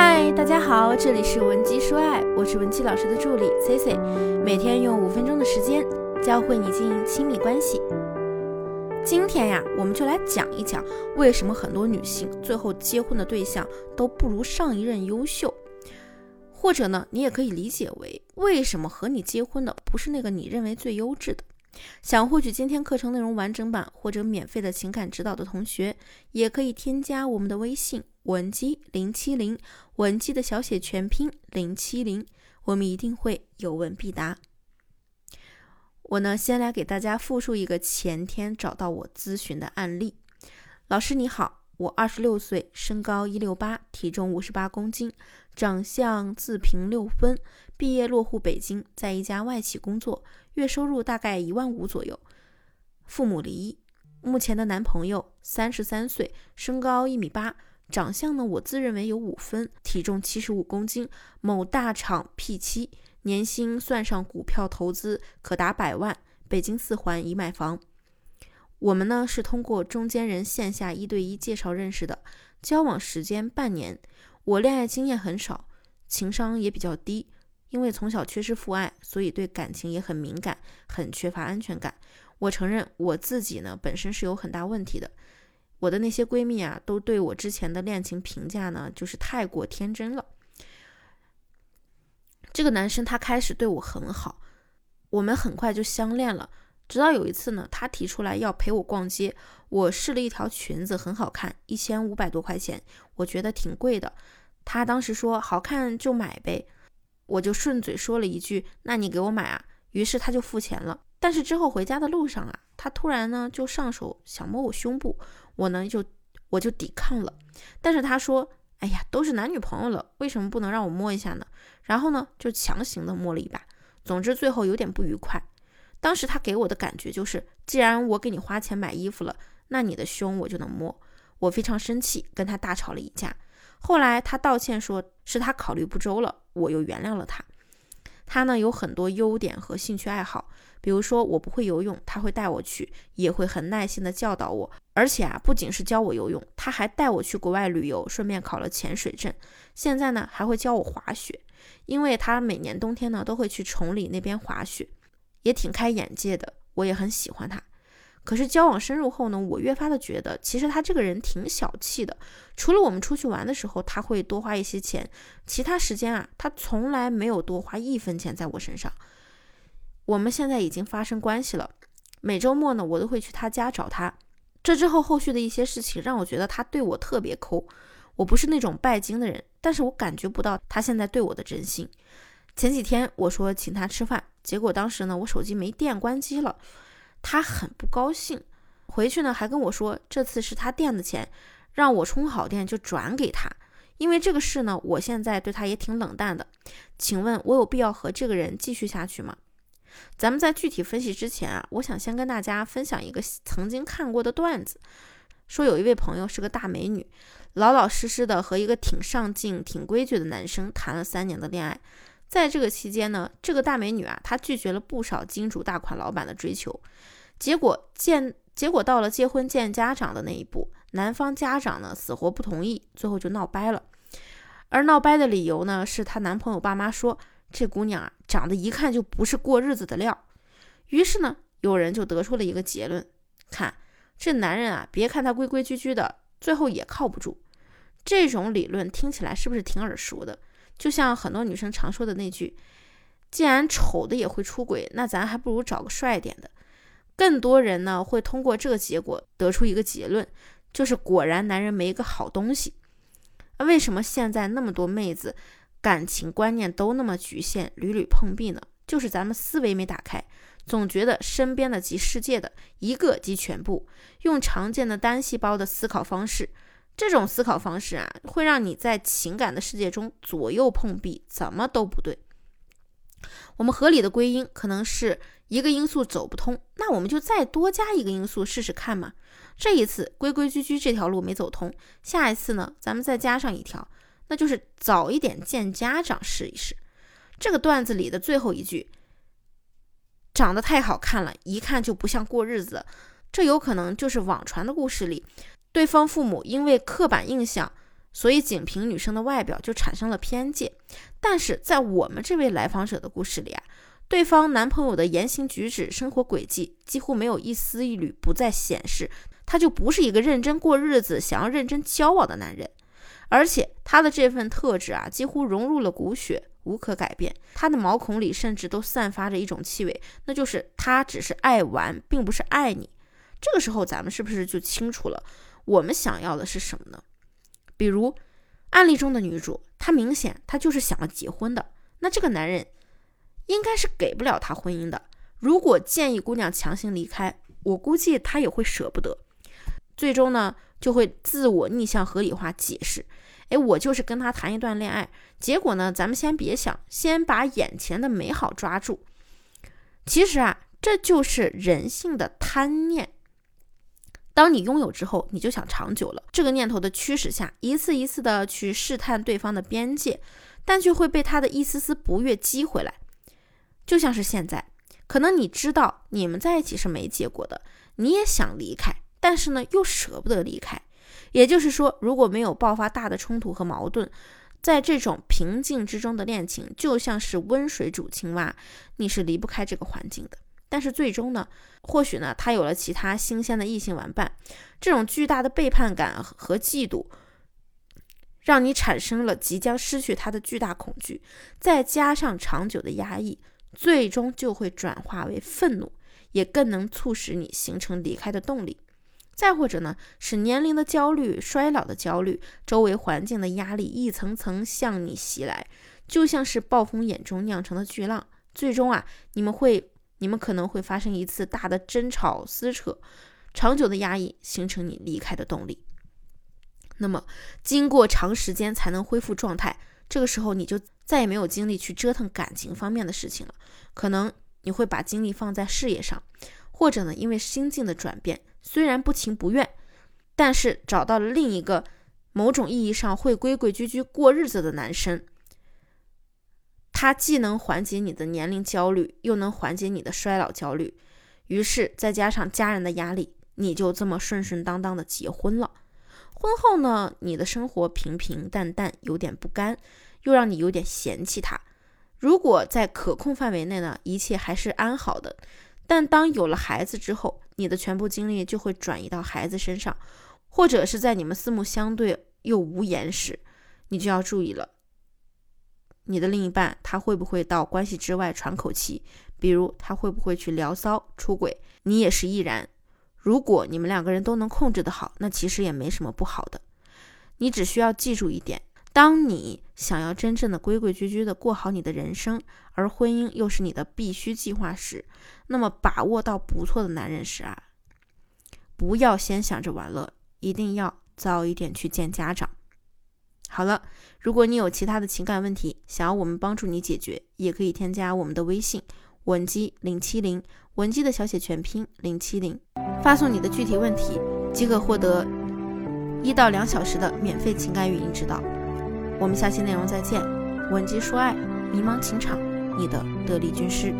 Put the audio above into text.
嗨，大家好，这里是文姬说爱，我是文姬老师的助理 Cici，每天用五分钟的时间教会你经营亲密关系。今天呀，我们就来讲一讲为什么很多女性最后结婚的对象都不如上一任优秀，或者呢，你也可以理解为为什么和你结婚的不是那个你认为最优质的。想获取今天课程内容完整版或者免费的情感指导的同学，也可以添加我们的微信文姬零七零，文姬的小写全拼零七零，我们一定会有问必答。我呢，先来给大家复述一个前天找到我咨询的案例。老师你好，我二十六岁，身高一六八，体重五十八公斤，长相自评六分，毕业落户北京，在一家外企工作。月收入大概一万五左右，父母离异。目前的男朋友三十三岁，身高一米八，长相呢我自认为有五分，体重七十五公斤，某大厂 P 七，年薪算上股票投资可达百万，北京四环已买房。我们呢是通过中间人线下一对一介绍认识的，交往时间半年。我恋爱经验很少，情商也比较低。因为从小缺失父爱，所以对感情也很敏感，很缺乏安全感。我承认我自己呢本身是有很大问题的。我的那些闺蜜啊，都对我之前的恋情评价呢，就是太过天真了。这个男生他开始对我很好，我们很快就相恋了。直到有一次呢，他提出来要陪我逛街，我试了一条裙子，很好看，一千五百多块钱，我觉得挺贵的。他当时说好看就买呗。我就顺嘴说了一句：“那你给我买啊。”于是他就付钱了。但是之后回家的路上啊，他突然呢就上手想摸我胸部，我呢就我就抵抗了。但是他说：“哎呀，都是男女朋友了，为什么不能让我摸一下呢？”然后呢就强行的摸了一把。总之最后有点不愉快。当时他给我的感觉就是，既然我给你花钱买衣服了，那你的胸我就能摸。我非常生气，跟他大吵了一架。后来他道歉说是他考虑不周了。我又原谅了他。他呢有很多优点和兴趣爱好，比如说我不会游泳，他会带我去，也会很耐心的教导我。而且啊，不仅是教我游泳，他还带我去国外旅游，顺便考了潜水证。现在呢还会教我滑雪，因为他每年冬天呢都会去崇礼那边滑雪，也挺开眼界的。我也很喜欢他。可是交往深入后呢，我越发的觉得，其实他这个人挺小气的。除了我们出去玩的时候，他会多花一些钱，其他时间啊，他从来没有多花一分钱在我身上。我们现在已经发生关系了，每周末呢，我都会去他家找他。这之后后续的一些事情，让我觉得他对我特别抠。我不是那种拜金的人，但是我感觉不到他现在对我的真心。前几天我说请他吃饭，结果当时呢，我手机没电，关机了。他很不高兴，回去呢还跟我说，这次是他垫的钱，让我充好电就转给他。因为这个事呢，我现在对他也挺冷淡的。请问，我有必要和这个人继续下去吗？咱们在具体分析之前啊，我想先跟大家分享一个曾经看过的段子，说有一位朋友是个大美女，老老实实的和一个挺上进、挺规矩的男生谈了三年的恋爱。在这个期间呢，这个大美女啊，她拒绝了不少金主大款老板的追求，结果见结果到了结婚见家长的那一步，男方家长呢死活不同意，最后就闹掰了。而闹掰的理由呢，是她男朋友爸妈说这姑娘啊长得一看就不是过日子的料。于是呢，有人就得出了一个结论：看这男人啊，别看他规规矩矩的，最后也靠不住。这种理论听起来是不是挺耳熟的？就像很多女生常说的那句：“既然丑的也会出轨，那咱还不如找个帅点的。”更多人呢会通过这个结果得出一个结论，就是果然男人没一个好东西。为什么现在那么多妹子感情观念都那么局限，屡屡碰壁呢？就是咱们思维没打开，总觉得身边的及世界的一个即全部，用常见的单细胞的思考方式。这种思考方式啊，会让你在情感的世界中左右碰壁，怎么都不对。我们合理的归因可能是一个因素走不通，那我们就再多加一个因素试试看嘛。这一次规规矩矩这条路没走通，下一次呢，咱们再加上一条，那就是早一点见家长试一试。这个段子里的最后一句，长得太好看了，一看就不像过日子，这有可能就是网传的故事里。对方父母因为刻板印象所以仅凭女生的外表就产生了偏见。但是在我们这位来访者的故事里啊，对方男朋友的言行举止、生活轨迹几乎没有一丝一缕不再显示，他就不是一个认真过日子、想要认真交往的男人。而且他的这份特质啊，几乎融入了骨血，无可改变。他的毛孔里甚至都散发着一种气味，那就是他只是爱玩，并不是爱你。这个时候，咱们是不是就清楚了，我们想要的是什么呢？比如案例中的女主，她明显她就是想要结婚的，那这个男人应该是给不了她婚姻的。如果建议姑娘强行离开，我估计她也会舍不得，最终呢就会自我逆向合理化解释。哎，我就是跟他谈一段恋爱，结果呢，咱们先别想，先把眼前的美好抓住。其实啊，这就是人性的贪念。当你拥有之后，你就想长久了。这个念头的驱使下，一次一次的去试探对方的边界，但却会被他的一丝丝不悦激回来。就像是现在，可能你知道你们在一起是没结果的，你也想离开，但是呢，又舍不得离开。也就是说，如果没有爆发大的冲突和矛盾，在这种平静之中的恋情，就像是温水煮青蛙，你是离不开这个环境的。但是最终呢，或许呢，他有了其他新鲜的异性玩伴，这种巨大的背叛感和嫉妒，让你产生了即将失去他的巨大恐惧，再加上长久的压抑，最终就会转化为愤怒，也更能促使你形成离开的动力。再或者呢，是年龄的焦虑、衰老的焦虑、周围环境的压力一层层向你袭来，就像是暴风眼中酿成的巨浪，最终啊，你们会。你们可能会发生一次大的争吵撕扯，长久的压抑形成你离开的动力。那么，经过长时间才能恢复状态，这个时候你就再也没有精力去折腾感情方面的事情了。可能你会把精力放在事业上，或者呢，因为心境的转变，虽然不情不愿，但是找到了另一个某种意义上会规规矩矩过日子的男生。它既能缓解你的年龄焦虑，又能缓解你的衰老焦虑，于是再加上家人的压力，你就这么顺顺当当的结婚了。婚后呢，你的生活平平淡淡，有点不甘，又让你有点嫌弃他。如果在可控范围内呢，一切还是安好的。但当有了孩子之后，你的全部精力就会转移到孩子身上，或者是在你们四目相对又无言时，你就要注意了。你的另一半他会不会到关系之外喘口气？比如他会不会去聊骚、出轨？你也是易然。如果你们两个人都能控制得好，那其实也没什么不好的。你只需要记住一点：当你想要真正的规规矩矩的过好你的人生，而婚姻又是你的必须计划时，那么把握到不错的男人时啊，不要先想着玩乐，一定要早一点去见家长。好了，如果你有其他的情感问题，想要我们帮助你解决，也可以添加我们的微信文姬零七零，文姬的小写全拼零七零，发送你的具体问题，即可获得一到两小时的免费情感语音指导。我们下期内容再见，文姬说爱，迷茫情场，你的得力军师。